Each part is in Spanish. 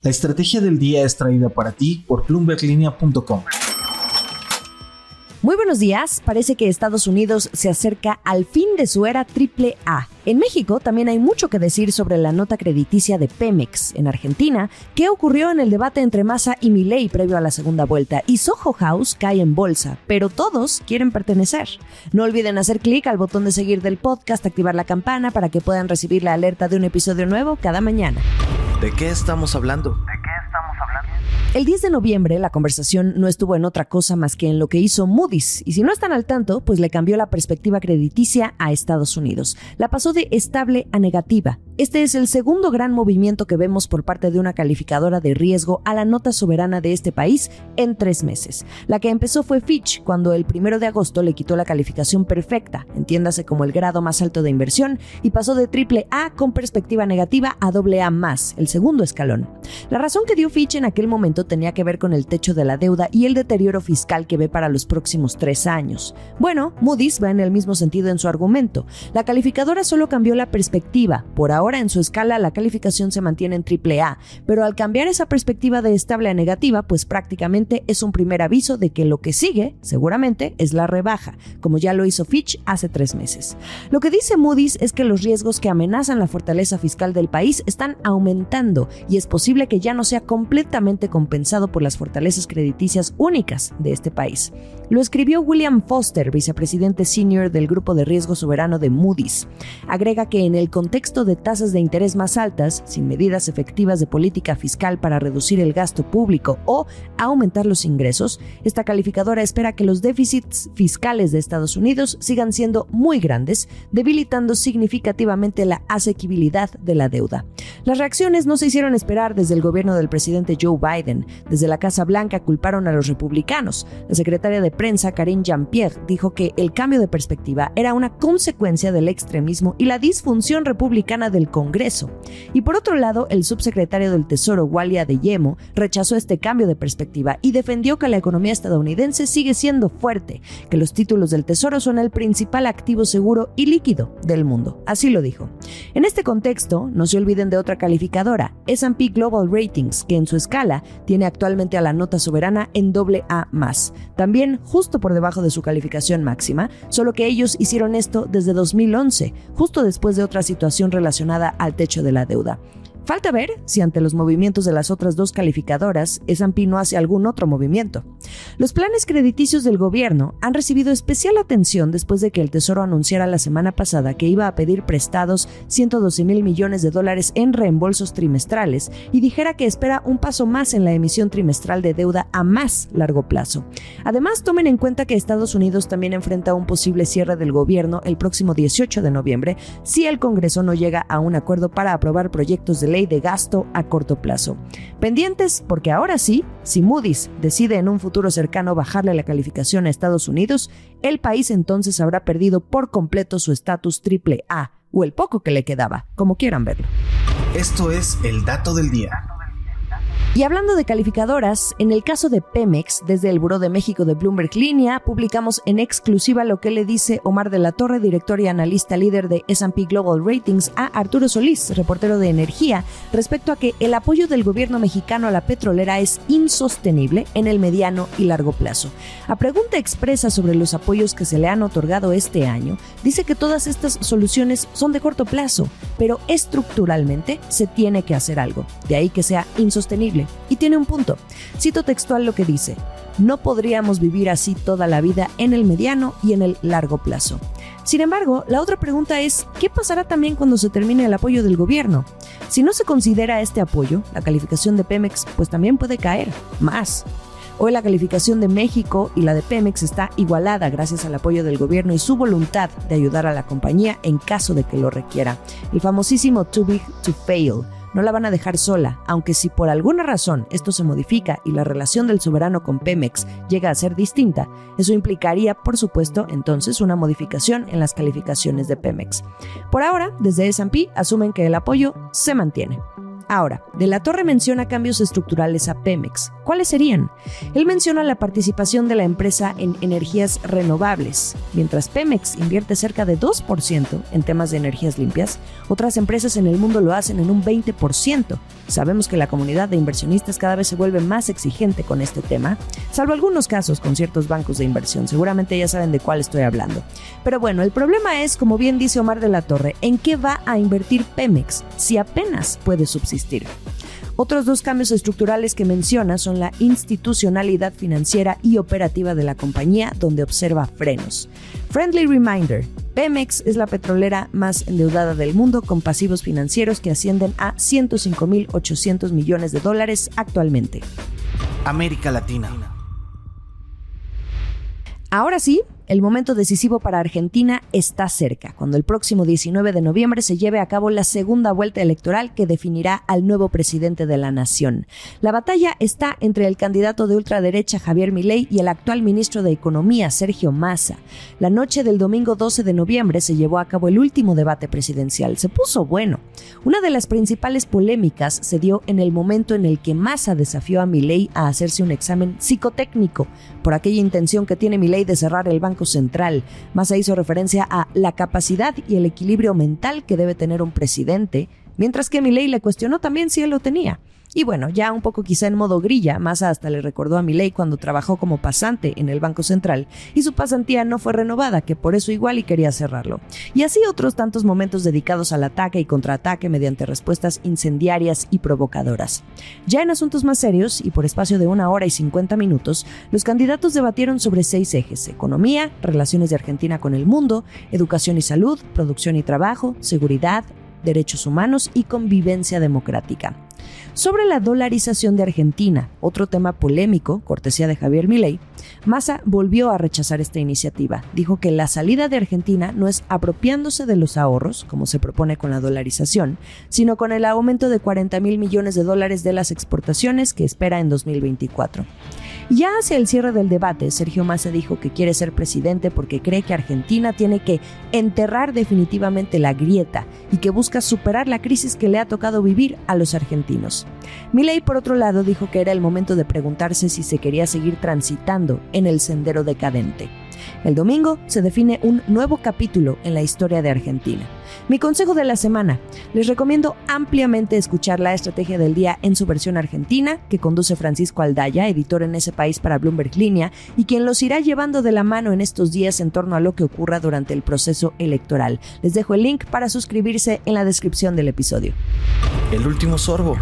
La estrategia del día es traída para ti por bloomberglinea.com. Muy buenos días. Parece que Estados Unidos se acerca al fin de su era triple A. En México también hay mucho que decir sobre la nota crediticia de Pemex. En Argentina, ¿qué ocurrió en el debate entre Massa y Milei previo a la segunda vuelta? Y Soho House cae en bolsa, pero todos quieren pertenecer. No olviden hacer clic al botón de seguir del podcast, activar la campana para que puedan recibir la alerta de un episodio nuevo cada mañana. ¿De qué estamos hablando? El 10 de noviembre la conversación no estuvo en otra cosa más que en lo que hizo Moody's, y si no están al tanto, pues le cambió la perspectiva crediticia a Estados Unidos. La pasó de estable a negativa. Este es el segundo gran movimiento que vemos por parte de una calificadora de riesgo a la nota soberana de este país en tres meses. La que empezó fue Fitch, cuando el primero de agosto le quitó la calificación perfecta, entiéndase como el grado más alto de inversión, y pasó de triple A con perspectiva negativa a doble A más, el segundo escalón. La razón que dio Fitch en aquel momento tenía que ver con el techo de la deuda y el deterioro fiscal que ve para los próximos tres años. Bueno, Moody's va en el mismo sentido en su argumento. La calificadora solo cambió la perspectiva. Por ahora Ahora en su escala la calificación se mantiene en AAA, pero al cambiar esa perspectiva de estable a negativa, pues prácticamente es un primer aviso de que lo que sigue, seguramente, es la rebaja, como ya lo hizo Fitch hace tres meses. Lo que dice Moody's es que los riesgos que amenazan la fortaleza fiscal del país están aumentando y es posible que ya no sea completamente compensado por las fortalezas crediticias únicas de este país. Lo escribió William Foster, vicepresidente senior del Grupo de Riesgo Soberano de Moody's. Agrega que en el contexto de tasas de interés más altas, sin medidas efectivas de política fiscal para reducir el gasto público o aumentar los ingresos, esta calificadora espera que los déficits fiscales de Estados Unidos sigan siendo muy grandes, debilitando significativamente la asequibilidad de la deuda. Las reacciones no se hicieron esperar desde el gobierno del presidente Joe Biden. Desde la Casa Blanca culparon a los republicanos. La secretaria de prensa Karine Jean-Pierre dijo que el cambio de perspectiva era una consecuencia del extremismo y la disfunción republicana del Congreso. Y por otro lado, el subsecretario del Tesoro, Walia de Yemo, rechazó este cambio de perspectiva y defendió que la economía estadounidense sigue siendo fuerte, que los títulos del Tesoro son el principal activo seguro y líquido del mundo. Así lo dijo. En este contexto, no se olviden de otra calificadora, SP Global Ratings, que en su escala tiene actualmente a la nota soberana en doble A+, también justo por debajo de su calificación máxima, solo que ellos hicieron esto desde 2011, justo después de otra situación relacionada al techo de la deuda. Falta ver si ante los movimientos de las otras dos calificadoras, S&P no hace algún otro movimiento. Los planes crediticios del gobierno han recibido especial atención después de que el Tesoro anunciara la semana pasada que iba a pedir prestados 112 mil millones de dólares en reembolsos trimestrales y dijera que espera un paso más en la emisión trimestral de deuda a más largo plazo. Además, tomen en cuenta que Estados Unidos también enfrenta un posible cierre del gobierno el próximo 18 de noviembre si el Congreso no llega a un acuerdo para aprobar proyectos de ley de gasto a corto plazo. Pendientes porque ahora sí, si Moody's decide en un futuro cercano bajarle la calificación a Estados Unidos, el país entonces habrá perdido por completo su estatus triple A o el poco que le quedaba, como quieran verlo. Esto es el dato del día. Y hablando de calificadoras, en el caso de Pemex, desde el Buró de México de Bloomberg Línea, publicamos en exclusiva lo que le dice Omar de la Torre, director y analista líder de SP Global Ratings, a Arturo Solís, reportero de energía, respecto a que el apoyo del gobierno mexicano a la petrolera es insostenible en el mediano y largo plazo. A pregunta expresa sobre los apoyos que se le han otorgado este año, dice que todas estas soluciones son de corto plazo, pero estructuralmente se tiene que hacer algo, de ahí que sea insostenible y tiene un punto. Cito textual lo que dice, no podríamos vivir así toda la vida en el mediano y en el largo plazo. Sin embargo, la otra pregunta es, ¿qué pasará también cuando se termine el apoyo del gobierno? Si no se considera este apoyo, la calificación de Pemex pues también puede caer más. Hoy la calificación de México y la de Pemex está igualada gracias al apoyo del gobierno y su voluntad de ayudar a la compañía en caso de que lo requiera. El famosísimo Too Big to Fail no la van a dejar sola, aunque si por alguna razón esto se modifica y la relación del soberano con Pemex llega a ser distinta, eso implicaría, por supuesto, entonces una modificación en las calificaciones de Pemex. Por ahora, desde S&P asumen que el apoyo se mantiene. Ahora, De la Torre menciona cambios estructurales a Pemex. ¿Cuáles serían? Él menciona la participación de la empresa en energías renovables. Mientras Pemex invierte cerca de 2% en temas de energías limpias, otras empresas en el mundo lo hacen en un 20%. Sabemos que la comunidad de inversionistas cada vez se vuelve más exigente con este tema, salvo algunos casos con ciertos bancos de inversión. Seguramente ya saben de cuál estoy hablando. Pero bueno, el problema es, como bien dice Omar de la Torre, ¿en qué va a invertir Pemex si apenas puede subsistir? Otros dos cambios estructurales que menciona son la institucionalidad financiera y operativa de la compañía, donde observa frenos. Friendly reminder, Pemex es la petrolera más endeudada del mundo con pasivos financieros que ascienden a 105.800 millones de dólares actualmente. América Latina. Ahora sí, el momento decisivo para Argentina está cerca, cuando el próximo 19 de noviembre se lleve a cabo la segunda vuelta electoral que definirá al nuevo presidente de la nación. La batalla está entre el candidato de ultraderecha Javier Milei y el actual ministro de Economía Sergio Massa. La noche del domingo 12 de noviembre se llevó a cabo el último debate presidencial. Se puso bueno. Una de las principales polémicas se dio en el momento en el que Massa desafió a Milei a hacerse un examen psicotécnico por aquella intención que tiene Milei de cerrar el Banco Central. Massa hizo referencia a la capacidad y el equilibrio mental que debe tener un presidente, mientras que Milei le cuestionó también si él lo tenía. Y bueno, ya un poco quizá en modo grilla, Massa hasta le recordó a Milei cuando trabajó como pasante en el Banco Central y su pasantía no fue renovada, que por eso igual y quería cerrarlo. Y así otros tantos momentos dedicados al ataque y contraataque mediante respuestas incendiarias y provocadoras. Ya en asuntos más serios, y por espacio de una hora y 50 minutos, los candidatos debatieron sobre seis ejes, economía, relaciones de Argentina con el mundo, educación y salud, producción y trabajo, seguridad, derechos humanos y convivencia democrática. Sobre la dolarización de Argentina, otro tema polémico, cortesía de Javier Milei, Massa volvió a rechazar esta iniciativa. Dijo que la salida de Argentina no es apropiándose de los ahorros, como se propone con la dolarización, sino con el aumento de 40 mil millones de dólares de las exportaciones que espera en 2024. Ya hacia el cierre del debate, Sergio Massa dijo que quiere ser presidente porque cree que Argentina tiene que enterrar definitivamente la grieta y que busca superar la crisis que le ha tocado vivir a los argentinos. Milei, por otro lado, dijo que era el momento de preguntarse si se quería seguir transitando en el sendero decadente. El domingo se define un nuevo capítulo en la historia de Argentina. Mi consejo de la semana. Les recomiendo ampliamente escuchar la estrategia del día en su versión argentina, que conduce Francisco Aldaya, editor en ese país para Bloomberg Línea, y quien los irá llevando de la mano en estos días en torno a lo que ocurra durante el proceso electoral. Les dejo el link para suscribirse en la descripción del episodio. El último sorbo.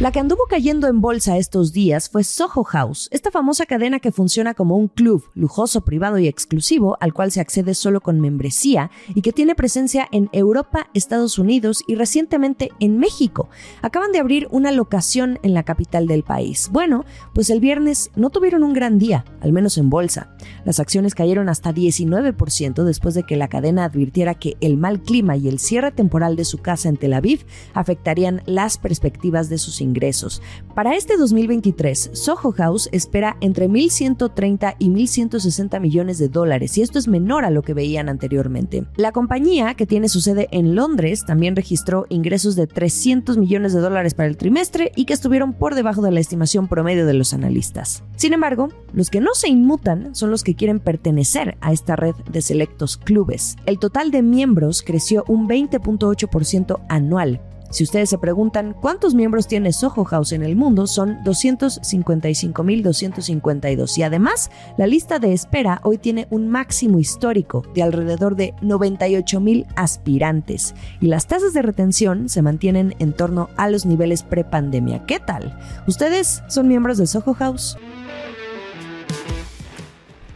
La que anduvo cayendo en bolsa estos días fue Soho House, esta famosa cadena que funciona como un club lujoso, privado y exclusivo al cual se accede solo con membresía y que tiene presencia en Europa, Estados Unidos y recientemente en México. Acaban de abrir una locación en la capital del país. Bueno, pues el viernes no tuvieron un gran día, al menos en bolsa. Las acciones cayeron hasta 19% después de que la cadena advirtiera que el mal clima y el cierre temporal de su casa en Tel Aviv afectarían las perspectivas de sus ingresos. Para este 2023, Soho House espera entre 1.130 y 1.160 millones de dólares, y esto es menor a lo que veían anteriormente. La compañía, que tiene su sede en Londres, también registró ingresos de 300 millones de dólares para el trimestre y que estuvieron por debajo de la estimación promedio de los analistas. Sin embargo, los que no se inmutan son los que quieren pertenecer a esta red de selectos clubes. El total de miembros creció un 20.8% anual, si ustedes se preguntan cuántos miembros tiene Soho House en el mundo, son 255.252 y además la lista de espera hoy tiene un máximo histórico de alrededor de 98.000 aspirantes y las tasas de retención se mantienen en torno a los niveles prepandemia. ¿Qué tal? ¿Ustedes son miembros de Soho House?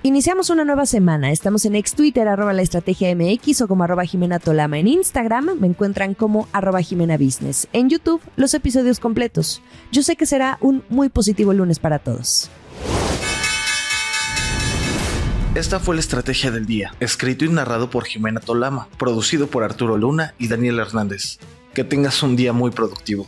Iniciamos una nueva semana. Estamos en ex Twitter, arroba la estrategia MX o como arroba Jimena Tolama. En Instagram me encuentran como arroba Jimena Business. En YouTube, los episodios completos. Yo sé que será un muy positivo lunes para todos. Esta fue la estrategia del día, escrito y narrado por Jimena Tolama, producido por Arturo Luna y Daniel Hernández. Que tengas un día muy productivo.